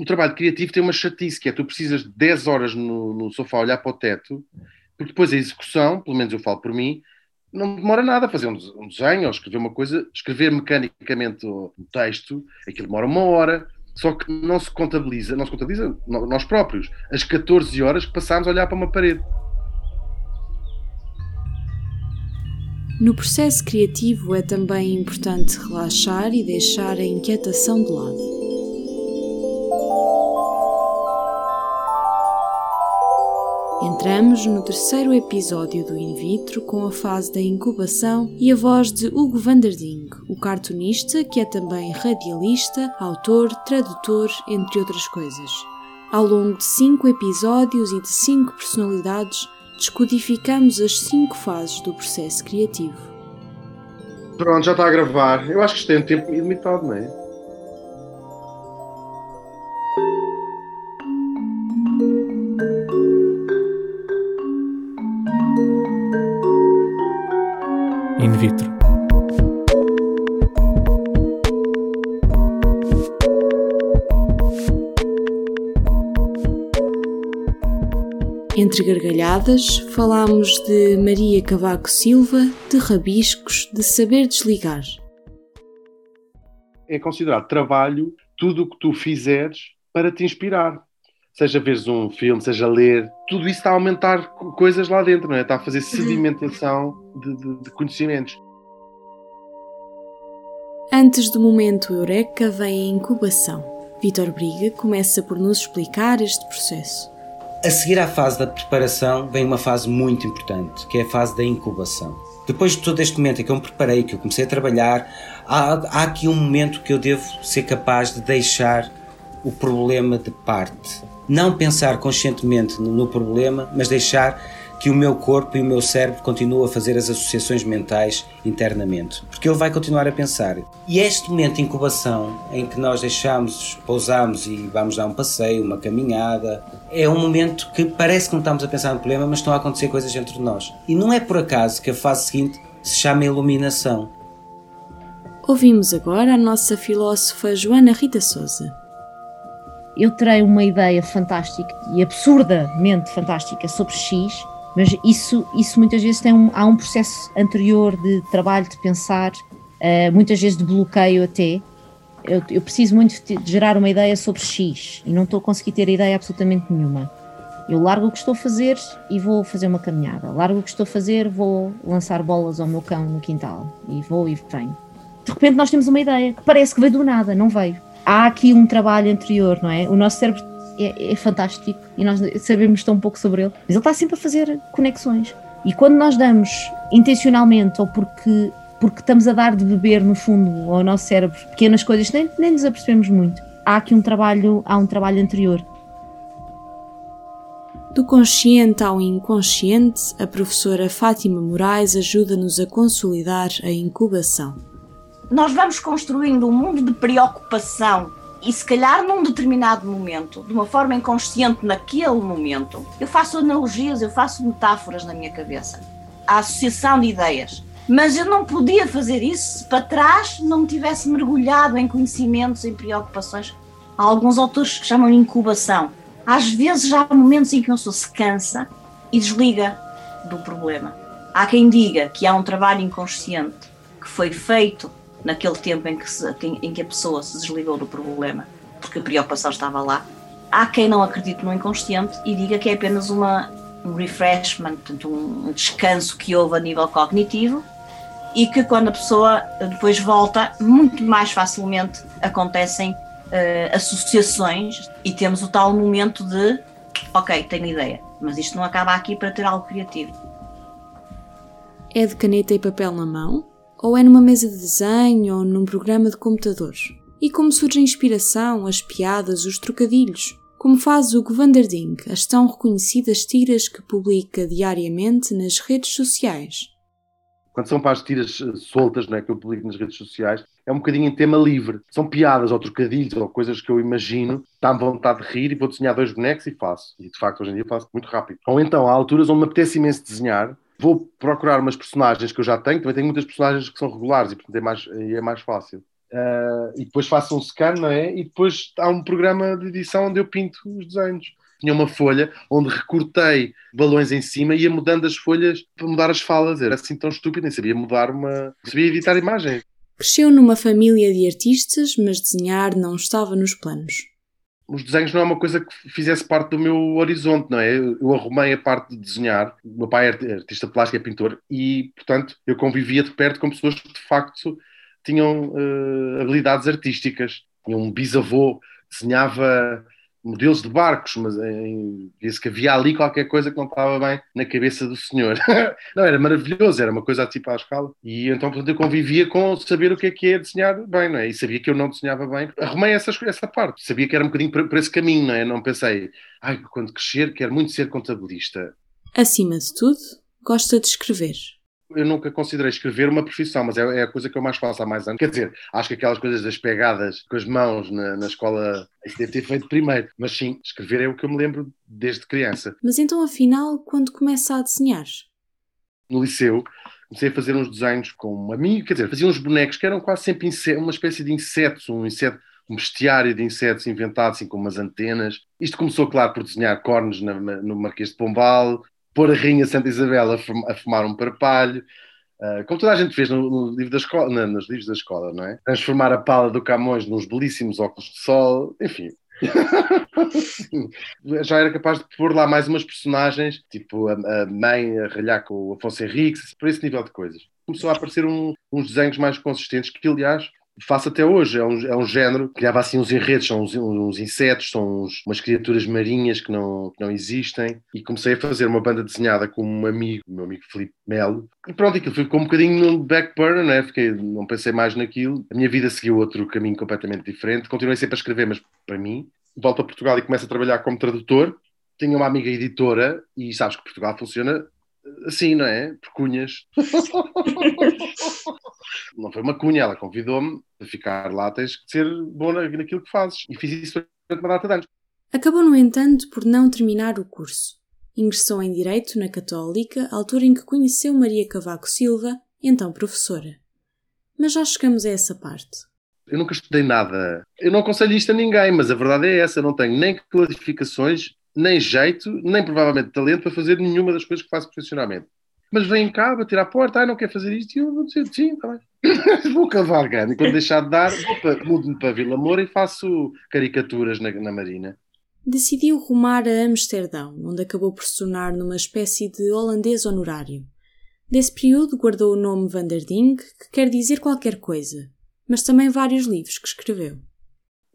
o trabalho criativo tem uma chatice, que é tu precisas de 10 horas no, no sofá a olhar para o teto, porque depois a execução, pelo menos eu falo por mim, não demora nada fazer um, desenho ou escrever uma coisa, escrever mecanicamente um texto, aquilo demora uma hora, só que não se contabiliza, não se contabiliza nós próprios, as 14 horas que passámos a olhar para uma parede. No processo criativo é também importante relaxar e deixar a inquietação de lado. Entramos no terceiro episódio do In Vitro com a fase da incubação e a voz de Hugo Vanderding, o cartunista que é também radialista, autor, tradutor, entre outras coisas. Ao longo de cinco episódios e de cinco personalidades, descodificamos as cinco fases do processo criativo. Pronto, já está a gravar. Eu acho que isto tem um tempo ilimitado, não é? Falámos de Maria Cavaco Silva, de rabiscos, de saber desligar. É considerado trabalho tudo o que tu fizeres para te inspirar. Seja veres um filme, seja ler, tudo isso está a aumentar coisas lá dentro, não é? Está a fazer uhum. sedimentação de, de, de conhecimentos. Antes do momento Eureka vem a incubação. Vitor Briga começa por nos explicar este processo. A seguir à fase da preparação vem uma fase muito importante, que é a fase da incubação. Depois de todo este momento em que eu me preparei, que eu comecei a trabalhar, há, há aqui um momento que eu devo ser capaz de deixar o problema de parte. Não pensar conscientemente no problema, mas deixar que o meu corpo e o meu cérebro continuam a fazer as associações mentais internamente. Porque ele vai continuar a pensar. E este momento de incubação, em que nós deixamos, pousamos e vamos dar um passeio, uma caminhada, é um momento que parece que não estamos a pensar no problema, mas estão a acontecer coisas entre nós. E não é por acaso que a fase seguinte se chama iluminação. Ouvimos agora a nossa filósofa Joana Rita Souza. Eu terei uma ideia fantástica e absurdamente fantástica sobre X mas isso, isso muitas vezes tem um, há um processo anterior de trabalho, de pensar, uh, muitas vezes de bloqueio até. Eu, eu, preciso muito de gerar uma ideia sobre X e não estou a conseguir ter ideia absolutamente nenhuma. Eu largo o que estou a fazer e vou fazer uma caminhada. Largo o que estou a fazer, vou lançar bolas ao meu cão no quintal e vou e venho. De repente nós temos uma ideia que parece que veio do nada, não veio. Há aqui um trabalho anterior, não é? O nosso cérebro é, é fantástico e nós sabemos tão pouco sobre ele, mas ele está sempre a fazer conexões. E quando nós damos intencionalmente ou porque porque estamos a dar de beber no fundo ao nosso cérebro pequenas coisas que nem, nem nos apercebemos muito. Há aqui um trabalho, há um trabalho anterior. Do consciente ao inconsciente, a professora Fátima Moraes ajuda-nos a consolidar a incubação. Nós vamos construindo um mundo de preocupação e se calhar num determinado momento, de uma forma inconsciente naquele momento, eu faço analogias, eu faço metáforas na minha cabeça. A associação de ideias. Mas eu não podia fazer isso se para trás não me tivesse mergulhado em conhecimentos, em preocupações. Há alguns autores que chamam incubação. Às vezes há momentos em que uma pessoa se cansa e desliga do problema. Há quem diga que há um trabalho inconsciente que foi feito naquele tempo em que, se, em que a pessoa se desligou do problema, porque a preocupação estava lá. Há quem não acredite no inconsciente e diga que é apenas uma, um refreshment, portanto, um descanso que houve a nível cognitivo e que quando a pessoa depois volta, muito mais facilmente acontecem uh, associações e temos o tal momento de ok, tenho ideia, mas isto não acaba aqui para ter algo criativo. É de caneta e papel na mão? Ou é numa mesa de desenho ou num programa de computador. E como surge a inspiração, as piadas, os trocadilhos? Como faz o Vanderding, as tão reconhecidas tiras que publica diariamente nas redes sociais? Quando são para as tiras eh, soltas né, que eu publico nas redes sociais, é um bocadinho em tema livre. São piadas ou trocadilhos ou coisas que eu imagino, dá-me vontade de rir e vou desenhar dois bonecos e faço. E de facto, hoje em dia faço muito rápido. Ou então, há alturas onde me apetece imenso desenhar vou procurar umas personagens que eu já tenho, também tenho muitas personagens que são regulares e portanto é mais, é mais fácil. Uh, e depois faço um scan, não é? E depois há um programa de edição onde eu pinto os desenhos. Tinha uma folha onde recortei balões em cima e ia mudando as folhas para mudar as falas. Era assim tão estúpido, nem sabia mudar uma. sabia editar imagens. Cresceu numa família de artistas, mas desenhar não estava nos planos os desenhos não é uma coisa que fizesse parte do meu horizonte, não é? Eu arrumei a parte de desenhar. O meu pai é artista plástico, é pintor, e, portanto, eu convivia de perto com pessoas que, de facto, tinham uh, habilidades artísticas. Tinha um bisavô que desenhava modelos de barcos, mas via-se que havia ali qualquer coisa que não estava bem na cabeça do senhor. não, era maravilhoso, era uma coisa tipo à escala. E então, portanto, eu convivia com saber o que é que é desenhar bem, não é? E sabia que eu não desenhava bem. Arrumei essa, essa parte. Sabia que era um bocadinho por, por esse caminho, não é? Não pensei, ai, quando crescer, quero muito ser contabilista. Acima de tudo, gosta de escrever eu nunca considerei escrever uma profissão, mas é, é, a coisa que eu mais faço há mais anos. Quer dizer, acho que aquelas coisas das pegadas com as mãos na, na escola, isso deve ter feito primeiro. Mas sim, escrever é o que eu me lembro desde criança. Mas então, afinal, quando começa a desenhar? No liceu, comecei a fazer uns desenhos com um amigo, quer dizer, fazia uns bonecos que eram quase sempre uma espécie de insetos, um inseto um bestiário de insetos inventado assim com umas antenas. Isto começou, claro, por desenhar cornos na, no Marquês de Pombal, pôr a Rainha Santa Isabel a, fumar um parpalho, uh, como toda a gente fez no, no livro da escola, nos livros da escola, não é? Transformar a pala do Camões nos belíssimos óculos de sol, enfim. Já era capaz de pôr lá mais umas personagens, tipo a, a mãe a ralhar com o Afonso Henriques, por esse nível de coisas. Começou a aparecer um, uns desenhos mais consistentes que, aliás, faço até hoje. É um, é um género criava assim uns enredos, são uns, uns insetos, são uns, umas criaturas marinhas que não, que não existem. E comecei a fazer uma banda desenhada com um amigo, meu amigo Felipe Melo. E pronto, aquilo ficou um bocadinho no back burner, né? Fiquei, não pensei mais naquilo. A minha vida seguiu outro caminho completamente diferente. Continuei sempre a escrever, mas para mim. Volto a Portugal e começo a trabalhar como tradutor. Tenho uma amiga editora e sabes que Portugal funciona assim, não é? Por cunhas. não foi uma cunha, ela convidou-me a ficar lá, tens que ser bom naquilo que fazes. E fiz isso durante uma data de anos. Acabou, no entanto, por não terminar o curso. Ingressou em Direito na Católica, altura em que conheceu Maria Cavaco Silva, então professora. Mas já chegamos a essa parte. Eu nunca estudei nada. Eu não aconselho isto a ninguém, mas a verdade é essa. Eu não tenho nem qualificações, nem jeito, nem provavelmente talento para fazer nenhuma das coisas que faço profissionalmente mas vem cá bater à porta, ah, não quer fazer isto, e eu vou dizer, sim, está bem. vou cavalgando, e quando deixar de dar, mudo-me para Vila Moura e faço caricaturas na, na Marina. Decidiu rumar a Amsterdão, onde acabou por se tornar numa espécie de holandês honorário. Desse período guardou o nome Van der Ding, que quer dizer qualquer coisa, mas também vários livros que escreveu.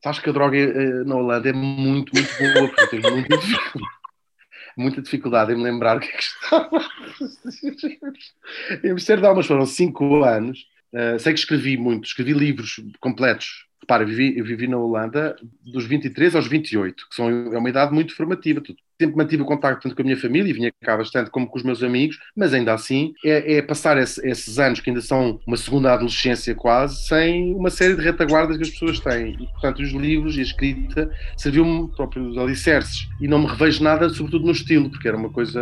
Sabes que a droga eh, na Holanda é muito, muito boa, porque tem muito muita dificuldade em me lembrar o que é que estava em Amsterdão, mas foram cinco anos. Uh, sei que escrevi muito, escrevi livros completos. Repara, eu vivi, eu vivi na Holanda dos 23 aos 28, que são, é uma idade muito formativa. Sempre mantive o contacto tanto com a minha família, e vinha cá bastante, como com os meus amigos, mas ainda assim é, é passar esse, esses anos, que ainda são uma segunda adolescência quase, sem uma série de retaguardas que as pessoas têm. E, portanto, os livros e a escrita serviu-me próprios alicerces. E não me revejo nada, sobretudo no estilo, porque era uma coisa.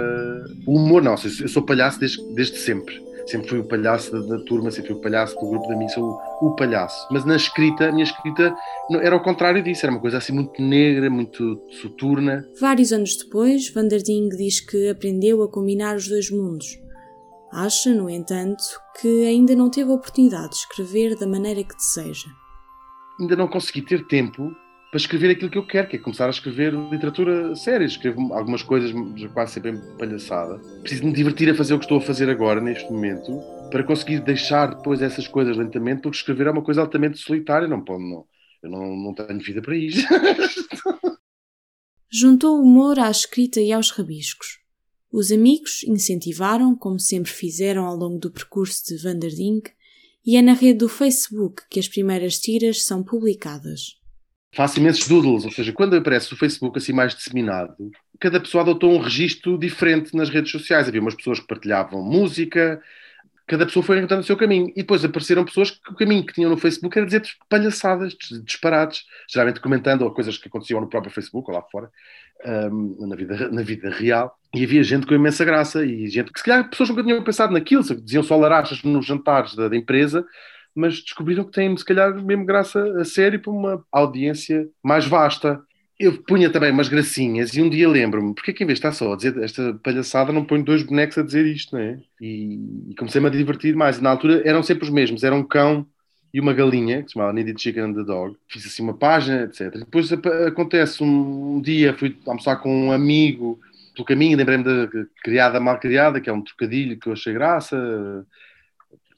O humor, não, eu sou palhaço desde, desde sempre sempre fui o palhaço da, da, turma, sempre fui o palhaço do grupo da mim, sou o, o, palhaço. Mas na escrita, a minha escrita era o contrário disso, era uma coisa assim muito negra, muito soturna. Vários anos depois, Vanderding diz que aprendeu a combinar os dois mundos. Acha, no entanto, que ainda não teve a oportunidade de escrever da maneira que deseja. Ainda não consegui ter tempo para escrever aquilo que eu quero, que é começar a escrever literatura séria. Escrevo algumas coisas quase sempre em palhaçada. Preciso me divertir a fazer o que estou a fazer agora, neste momento, para conseguir deixar depois essas coisas lentamente, porque escrever é uma coisa altamente solitária. Não, pode, não, eu não, não tenho vida para isso. Juntou o humor à escrita e aos rabiscos. Os amigos incentivaram, como sempre fizeram ao longo do percurso de Vanderding, e é na rede do Facebook que as primeiras tiras são publicadas faço imensos doodles, ou seja, quando aparece o Facebook assim mais disseminado, cada pessoa adotou um registro diferente nas redes sociais. Havia umas pessoas que partilhavam música, cada pessoa foi encontrando o seu caminho. E depois apareceram pessoas que o caminho que tinham no Facebook era dizer palhaçadas, disparates, geralmente comentando ou coisas que aconteciam no próprio Facebook ou lá fora, um, na, vida, na vida real. E havia gente com imensa graça e gente que se calhar pessoas nunca tinham pensado naquilo, diziam só larachas nos jantares da, da empresa, mas descobriram que têm, se calhar, mesmo graça a sério para uma audiência mais vasta. Eu punha também umas gracinhas e um dia lembro-me, porque é que em vez de estar só a dizer esta palhaçada, não ponho dois bonecos a dizer isto, não é? E, e comecei-me a divertir mais. Na altura eram sempre os mesmos, era um cão e uma galinha, que se chamava Needed Chicken and the Dog. Fiz assim uma página, etc. Depois acontece um dia, fui almoçar com um amigo pelo caminho, lembrei-me da criada mal criada, que é um trocadilho que eu achei graça.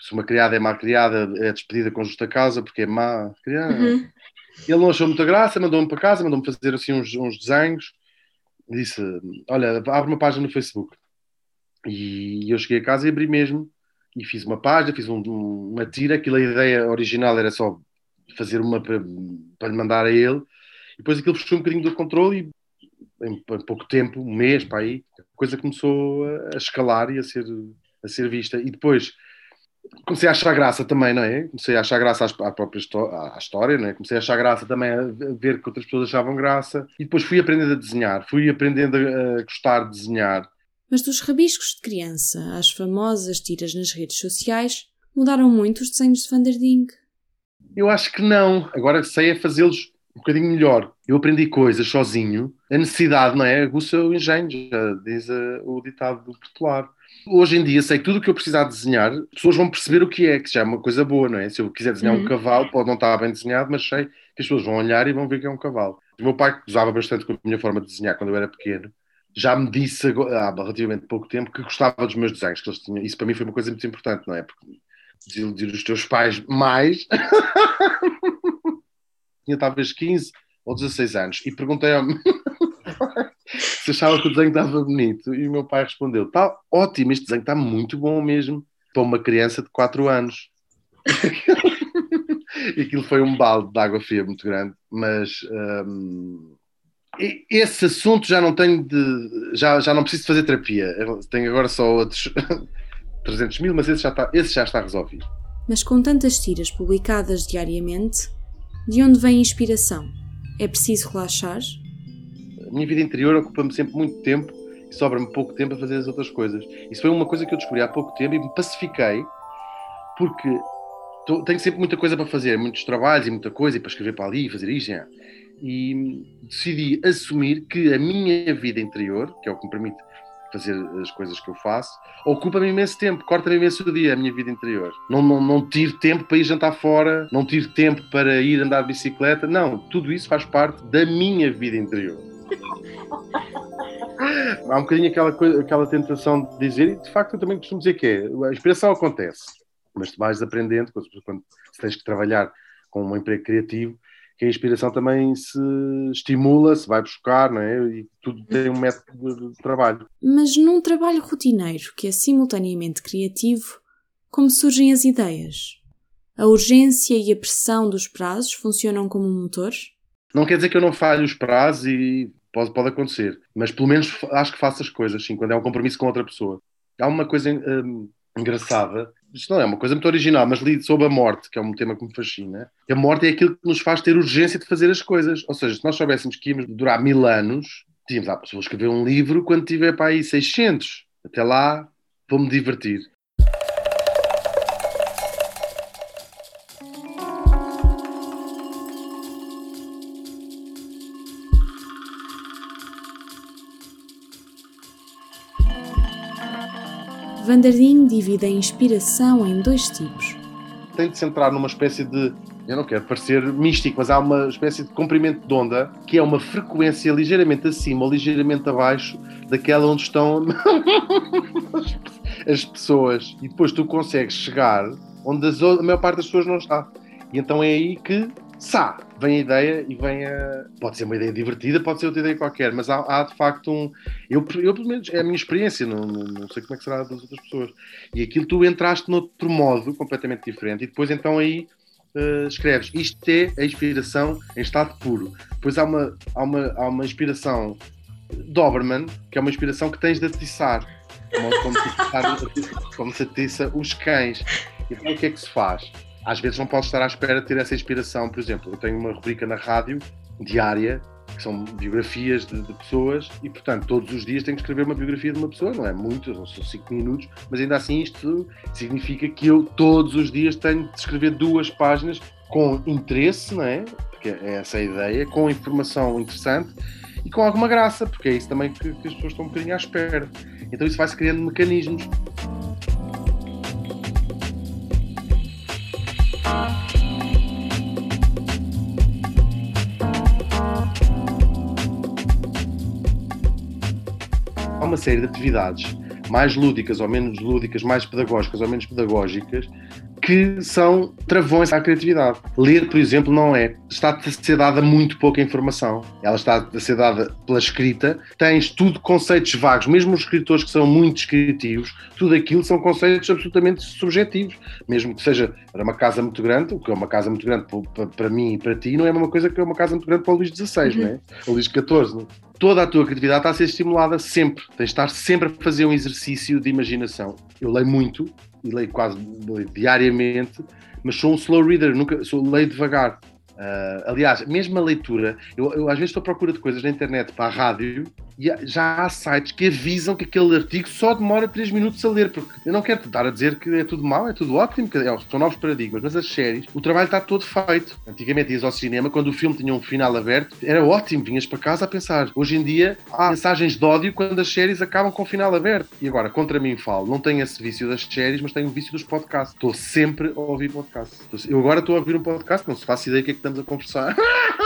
Se uma criada é mal criada, é despedida com justa causa, porque é má criada. Uhum. Ele não achou muita graça, mandou-me para casa, mandou-me fazer assim uns, uns desenhos. Disse: Olha, abre uma página no Facebook. E eu cheguei a casa e abri mesmo. E fiz uma página, fiz um, uma tira. Aquilo, a ideia original era só fazer uma para, para lhe mandar a ele. E depois aquilo fechou um bocadinho do controle e em, pouco tempo, um mês para aí, a coisa começou a, escalar e a ser, a ser vista. E depois comecei a achar graça também, não é? Comecei a achar graça à própria à história, não é? Comecei a achar graça também a ver que outras pessoas achavam graça. E depois fui aprendendo a desenhar, fui aprendendo a gostar de desenhar. Mas dos rabiscos de criança às famosas tiras nas redes sociais, mudaram muito os desenhos de Van der Ding? Eu acho que não. Agora sei é fazê-los um bocadinho melhor. Eu aprendi coisas sozinho. A necessidade, não é? Aguça o engenho, já diz o ditado do popular. Hoje em dia sei que tudo o que eu precisar desenhar, as pessoas vão perceber o que é, que já é uma coisa boa, não é? Se eu quiser desenhar uhum. um cavalo, pode não estar bem desenhado, mas sei que as pessoas vão olhar e vão ver que é um cavalo. O meu pai, que usava bastante com a minha forma de desenhar quando eu era pequeno, já me disse há relativamente pouco tempo que gostava dos meus desenhos, que eles tinham. Isso para mim foi uma coisa muito importante, não é? Porque desiludir os teus pais mais. Tinha talvez 15 ou 16 anos e perguntei ao se achava que o desenho estava bonito. E o meu pai respondeu: Está ótimo, este desenho está muito bom mesmo para uma criança de 4 anos. e aquilo foi um balde de água fria muito grande, mas um, esse assunto já não tenho de. Já, já não preciso fazer terapia. Tenho agora só outros 300 mil, mas esse já, está, esse já está resolvido. Mas com tantas tiras publicadas diariamente, de onde vem a inspiração? É preciso relaxar? Minha vida interior ocupa-me sempre muito tempo e sobra-me pouco tempo a fazer as outras coisas. Isso foi uma coisa que eu descobri há pouco tempo e me pacifiquei porque tenho sempre muita coisa para fazer, muitos trabalhos e muita coisa, e para escrever para ali e fazer isto. E decidi assumir que a minha vida interior, que é o que me permite fazer as coisas que eu faço, ocupa-me imenso tempo, corta-me imenso o dia a minha vida interior. Não, não, não tiro tempo para ir jantar fora, não tiro tempo para ir andar de bicicleta, não, tudo isso faz parte da minha vida interior. Há um bocadinho aquela, coisa, aquela tentação de dizer, e de facto eu também costumo dizer que é, a inspiração acontece, mas tu vais aprendendo, quando, quando tens que trabalhar com um emprego criativo, que a inspiração também se estimula, se vai buscar, não é? E tudo tem um método de trabalho. Mas num trabalho rotineiro que é simultaneamente criativo, como surgem as ideias? A urgência e a pressão dos prazos funcionam como motores? Não quer dizer que eu não falhe os prazos e pode, pode acontecer, mas pelo menos acho que faço as coisas, sim, quando é um compromisso com outra pessoa. Há uma coisa hum, engraçada isto não é uma coisa muito original, mas li sobre a morte, que é um tema que me fascina. A morte é aquilo que nos faz ter urgência de fazer as coisas. Ou seja, se nós soubéssemos que íamos durar mil anos, tínhamos, ah, vou escrever um livro quando tiver para aí 600. Até lá, vou-me divertir. Vanderding divide a inspiração em dois tipos. Tem de se entrar numa espécie de, eu não quero parecer místico, mas há uma espécie de comprimento de onda que é uma frequência ligeiramente acima ou ligeiramente abaixo daquela onde estão as pessoas. E depois tu consegues chegar onde a maior parte das pessoas não está. E então é aí que Sá, vem a ideia e vem a. Pode ser uma ideia divertida, pode ser outra ideia qualquer, mas há, há de facto um. Eu, eu, pelo menos, é a minha experiência, não, não, não, sei como é que será das outras pessoas. E aquilo tu entraste noutro modo, completamente diferente, e depois então aí uh, escreves. Isto é a inspiração em estado puro. Depois há uma, há uma, há uma inspiração Doberman, que é uma inspiração que tens de atiçar. Como, como, se atiça os cães. Então o que é que se faz? Às vezes não posso estar à espera de ter essa inspiração. Por exemplo, eu tenho uma rubrica na rádio diária que são biografias de, de, pessoas e, portanto, todos os dias tenho que escrever uma biografia de uma pessoa, não é muito, não são cinco minutos, mas ainda assim isto significa que eu todos os dias tenho de escrever duas páginas com interesse, não é? Porque é essa a ideia, com informação interessante e com alguma graça, porque é isso também que, que as pessoas estão um bocadinho à espera. Então isso vai-se criando mecanismos. Há uma série de atividades mais lúdicas ou menos lúdicas, mais pedagógicas ou menos pedagógicas, que são travões à criatividade. Ler, por exemplo, não é. Está a ser dada muito pouca informação. Ela está a ser dada pela escrita. Tens tudo conceitos vagos. Mesmo os escritores que são muito descritivos, tudo aquilo são conceitos absolutamente subjetivos. Mesmo que seja para uma casa muito grande, o que é uma casa muito grande para mim e para ti, não é uma coisa que é uma casa muito grande para o Luís XVI, uhum. não é? O Luís XIV. É? Toda a tua criatividade está a ser estimulada sempre. Tens de estar sempre a fazer um exercício de imaginação. Eu leio muito, e leio quase leio diariamente, mas sou um slow reader, nunca sou leio devagar. Uh, aliás, mesmo a leitura, eu, eu, às vezes estou à procura de coisas na internet para a rádio e já há sites que avisam que aquele artigo só demora 3 minutos a ler, porque eu não quero te dar a dizer que é tudo mau, é tudo ótimo, que é, são novos paradigmas, mas as séries, o trabalho está todo feito. Antigamente ias ao cinema, quando o filme tinha um final aberto, era ótimo, vinhas para casa a pensar. Hoje em dia há mensagens de ódio quando as séries acabam com o final aberto. E agora, contra mim falo, não tenho esse vício das séries, mas tenho o vício dos podcasts. Estou sempre a ouvir podcasts. Eu agora estou a ouvir um podcast, não se faço ideia do que é que estamos a conversar.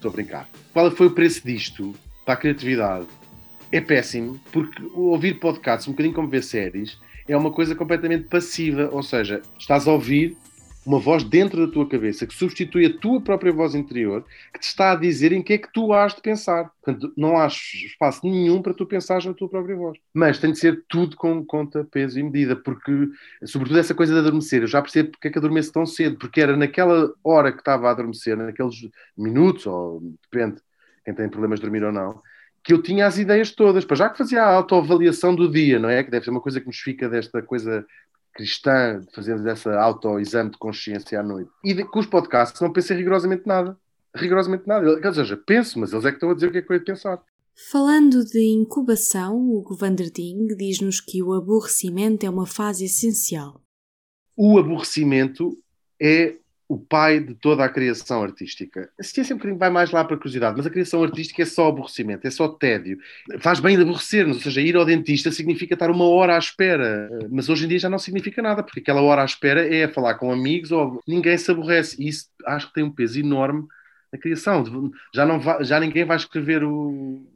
Estou a brincar. Qual foi o preço disto para a criatividade? É péssimo, porque ouvir podcasts, um bocadinho como ver séries, é uma coisa completamente passiva. Ou seja, estás a ouvir uma voz dentro da tua cabeça que substitui a tua própria voz interior que te está a dizer em que é que tu has de pensar. Portanto, não há espaço nenhum para tu pensares na tua própria voz. Mas tem de ser tudo com conta, peso e medida, porque, sobretudo, essa coisa de adormecer. Eu já percebo porque é que adormeço tão cedo, porque era naquela hora que estava a adormecer, naqueles minutos, ou depende, quem tem problemas de dormir ou não, que eu tinha as ideias todas, para já que fazia a autoavaliação do dia, não é? Que deve ser uma coisa que nos fica desta coisa cristã, fazendo essa autoexame de consciência à noite. E de, com os podcasts não pensei rigorosamente nada. Rigorosamente nada. Ou seja, penso, mas eles é que estão a dizer o que é que eu ia pensar. Falando de incubação, o Vanderding diz-nos que o aborrecimento é uma fase essencial. O aborrecimento é o pai de toda a criação artística. A ciência um bocadinho vai mais lá para a curiosidade, mas a criação artística é só aborrecimento, é só tédio. Faz bem de aborrecer-nos, ou seja, ir ao dentista significa estar uma hora à espera, mas hoje em dia já não significa nada, porque aquela hora à espera é falar com amigos ou ninguém se aborrece. E isso acho que tem um peso enorme na criação. Já, não vai, já ninguém vai escrever o,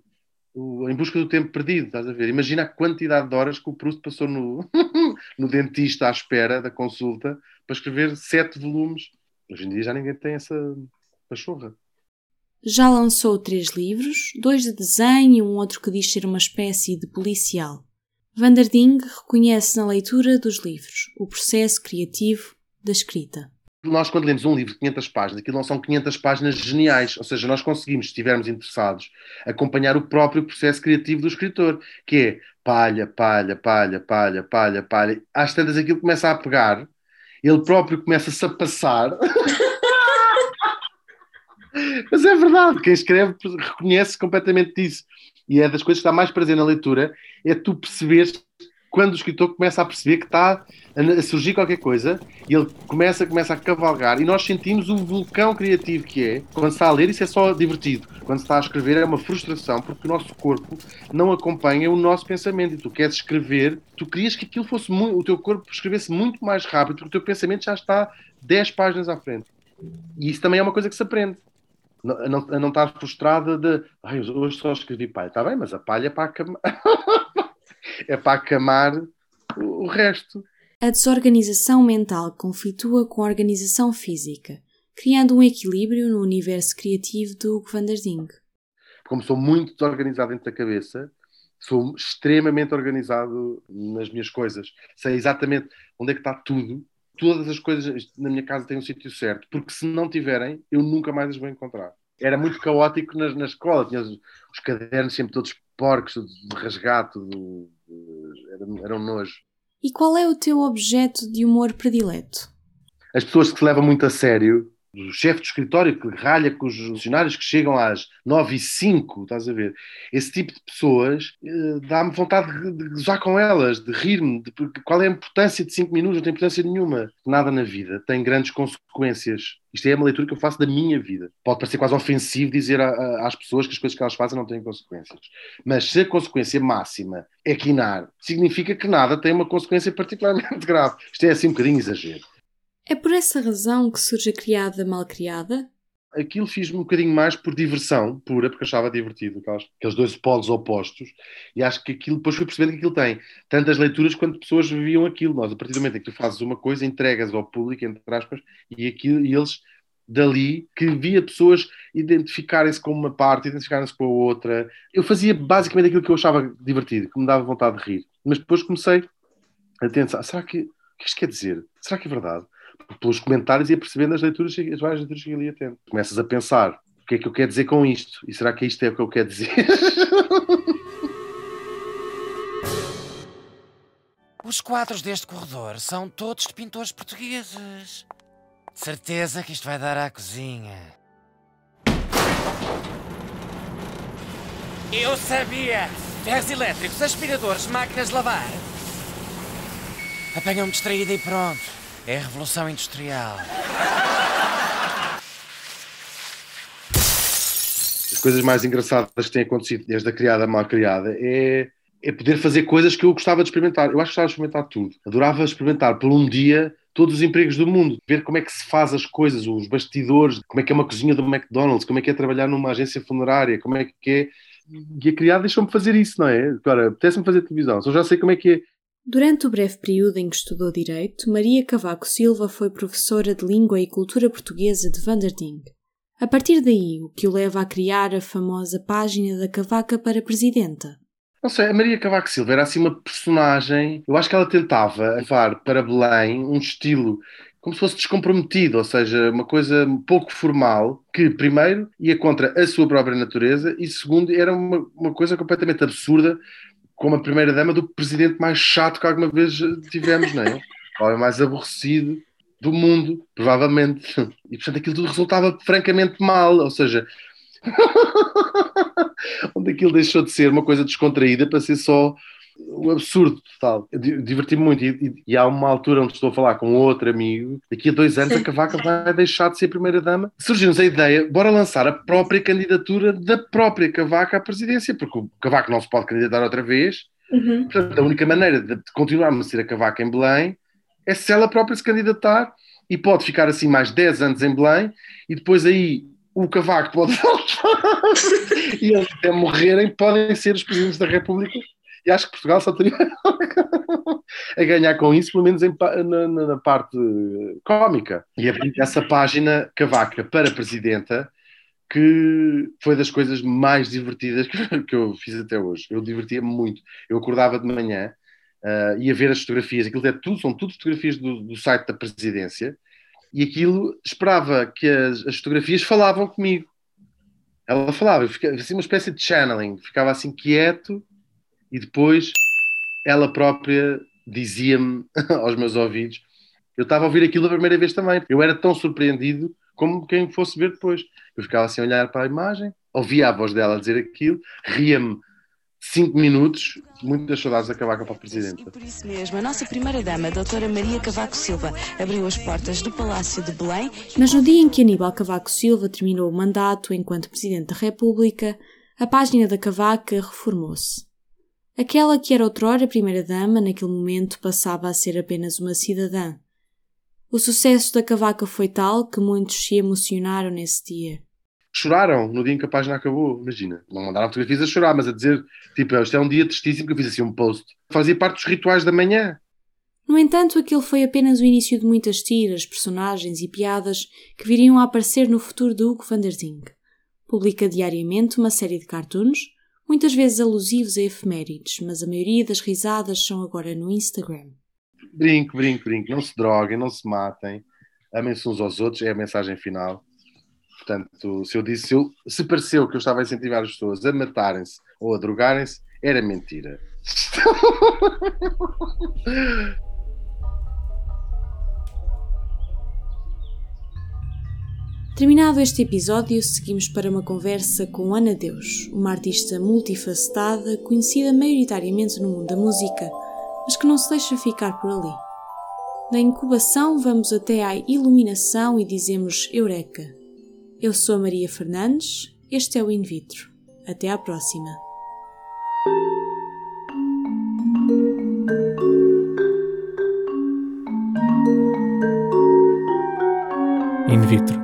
o, em busca do tempo perdido, estás a ver? Imagina a quantidade de horas que o Proust passou no, no dentista à espera da consulta para escrever sete volumes Hoje em dia já ninguém tem essa pachorra. Já lançou três livros, dois de desenho e um outro que diz ser uma espécie de policial. Vanderding reconhece na leitura dos livros o processo criativo da escrita. Nós, quando lemos um livro de 500 páginas, aquilo não são 500 páginas geniais, ou seja, nós conseguimos, se estivermos interessados, acompanhar o próprio processo criativo do escritor, que é palha, palha, palha, palha, palha, palha. Às tantas aquilo começa a pegar ele próprio começa-se a passar. Mas é verdade, quem escreve reconhece completamente disso. E é das coisas que está mais presente na leitura, é tu perceberes quando o escritor começa a perceber que está a surgir qualquer coisa e ele começa, começa a cavalgar e nós sentimos o vulcão criativo que é. Quando está a ler, isso é só divertido. Quando está a escrever, é uma frustração porque o nosso corpo não acompanha o nosso pensamento. E tu queres escrever, tu querias que aquilo fosse muito, o teu corpo escrevesse muito mais rápido porque o teu pensamento já está 10 páginas à frente. E isso também é uma coisa que se aprende. Não, a não estar frustrada de Ai, hoje só escrevi palha. Está bem, mas a palha é para acamar, é para acamar o resto. A desorganização mental conflitua com a organização física, criando um equilíbrio no universo criativo do Hugo van der Ding. Como sou muito desorganizado dentro da cabeça, sou extremamente organizado nas minhas coisas. Sei exatamente onde é que está tudo. Todas as coisas na minha casa têm um sítio certo, porque se não tiverem, eu nunca mais as vou encontrar. Era muito caótico na, na escola, tinha os, os, cadernos sempre todos porcos, de rasgado, era, era um nojo. E qual é o teu objeto de humor predileto? As pessoas que se levam muito a sério do chefe de escritório que ralha com os funcionários que chegam às 9 e 5, estás a ver? Esse tipo de pessoas uh, dá-me vontade de, gozar com elas, de rir-me, qual é a importância de 5 minutos? Não tem importância nenhuma. Nada na vida tem grandes consequências. Isto é uma leitura que eu faço da minha vida. Pode parecer quase ofensivo dizer às pessoas que as coisas que elas fazem não têm consequências. Mas se a consequência máxima é quinar, significa que nada tem uma consequência particularmente grave. Isto é assim um bocadinho exagero. É por essa razão que surge a criada mal criada? Aquilo fiz-me um bocadinho mais por diversão pura, porque achava divertido aqueles dois polos opostos, e acho que aquilo, depois fui percebendo que aquilo tem tantas leituras quanto pessoas viviam aquilo. Nós, a partir do momento em que tu fazes uma coisa, entregas ao público, entre aspas, e, aquilo, e eles dali que via pessoas identificarem-se com uma parte, identificarem-se com a outra. Eu fazia basicamente aquilo que eu achava divertido, que me dava vontade de rir. Mas depois comecei a pensar, será que, o que isto quer dizer? Será que é verdade? Pelos comentários e a percebendo as leituras, as várias leituras que ele ia tendo. Começas a pensar, o que é que eu quero dizer com isto? E será que isto é o que eu quero dizer? Os quadros deste corredor são todos de pintores portugueses. Certeza que isto vai dar à cozinha. Eu sabia! Ferros elétricos, aspiradores, máquinas de lavar. Apanham-me distraída e pronto. É a Revolução Industrial. As coisas mais engraçadas que têm acontecido desde a criada à mal criada é, é poder fazer coisas que eu gostava de experimentar. Eu acho que gostava de experimentar tudo. Adorava experimentar por um dia todos os empregos do mundo, ver como é que se faz as coisas, os bastidores, como é que é uma cozinha do McDonald's, como é que é trabalhar numa agência funerária, como é que é. E a criada deixou-me fazer isso, não é? Agora, apetece-me fazer televisão, só já sei como é que é Durante o breve período em que estudou Direito, Maria Cavaco Silva foi professora de Língua e Cultura Portuguesa de Vanderding. A partir daí, o que o leva a criar a famosa página da Cavaca para Presidenta. Não sei, a Maria Cavaco Silva era assim uma personagem. Eu acho que ela tentava levar para Belém um estilo como se fosse descomprometido, ou seja, uma coisa pouco formal, que, primeiro, ia contra a sua própria natureza e, segundo, era uma, uma coisa completamente absurda como a primeira-dama do presidente mais chato que alguma vez tivemos, não é? O homem mais aborrecido do mundo, provavelmente. E portanto aquilo tudo resultava francamente mal, ou seja, onde aquilo deixou de ser uma coisa descontraída para ser só um absurdo total. Diverti-me muito. E, e, há uma altura onde estou a falar com outro amigo, daqui a dois anos a Cavaca vai deixar de ser primeira-dama. Surgiu-nos a ideia, bora lançar a própria candidatura da própria Cavaca à presidência, porque o Cavaco não se pode candidatar outra vez. Uhum. Portanto, a única maneira de continuarmos a ser a Cavaca em Belém é se ela própria se candidatar e pode ficar assim mais 10 anos em Belém e depois aí o Cavaco pode voltar e eles até morrerem podem ser os presidentes da República e acho que Portugal só teria a ganhar com isso, pelo menos em, na, na, parte cómica. E abri essa página Cavaca para Presidenta, que foi das coisas mais divertidas que eu fiz até hoje. Eu divertia-me muito. Eu acordava de manhã, uh, ia ver as fotografias, aquilo é tudo, são tudo fotografias do, do site da presidência, e aquilo esperava que as, as fotografias falavam comigo. Ela falava, eu ficava assim uma espécie de channeling, ficava assim quieto e depois ela própria dizia-me aos meus ouvidos. Eu estava a ouvir aquilo a primeira vez também. Eu era tão surpreendido como quem fosse ver depois. Eu ficava assim a olhar para a imagem, ouvia a voz dela dizer aquilo, ria-me cinco minutos, muitas saudades da Cavaco para a Presidente. E por isso mesmo, a nossa primeira-dama, a doutora Maria Cavaco Silva, abriu as portas do Palácio de Belém. Mas no dia em que Aníbal Cavaco Silva terminou o mandato enquanto Presidente da República, a página da Cavaca reformou-se. Aquela que era outrora primeira-dama, naquele momento passava a ser apenas uma cidadã. O sucesso da cavaca foi tal que muitos se emocionaram nesse dia. Choraram no dia em que a página acabou, imagina. Não mandaram fotografias a chorar, mas a dizer, tipo, isto é um dia tristíssimo que eu fiz assim um post. Fazia parte dos rituais da manhã. No entanto, aquilo foi apenas o início de muitas tiras, personagens e piadas que viriam a aparecer no futuro de Hugo van der Ding. Publica diariamente uma série de cartoons, muitas vezes alusivos a efemérides, mas a maioria das risadas são agora no Instagram. Brinco, brinco, brinco. Não se droguem, não se matem. Amem-se uns aos outros, é a mensagem final. Portanto, se eu disse, se, eu, se pareceu que eu estava a incentivar as pessoas a matarem-se ou a drogarem-se, era mentira. Terminado este episódio, seguimos para uma conversa com Ana Deus, uma artista multifacetada, conhecida maioritariamente no mundo da música, mas que não se deixa ficar por ali. Na incubação, vamos até à iluminação e dizemos Eureka. Eu sou a Maria Fernandes, este é o In Vitro. Até à próxima. In vitro.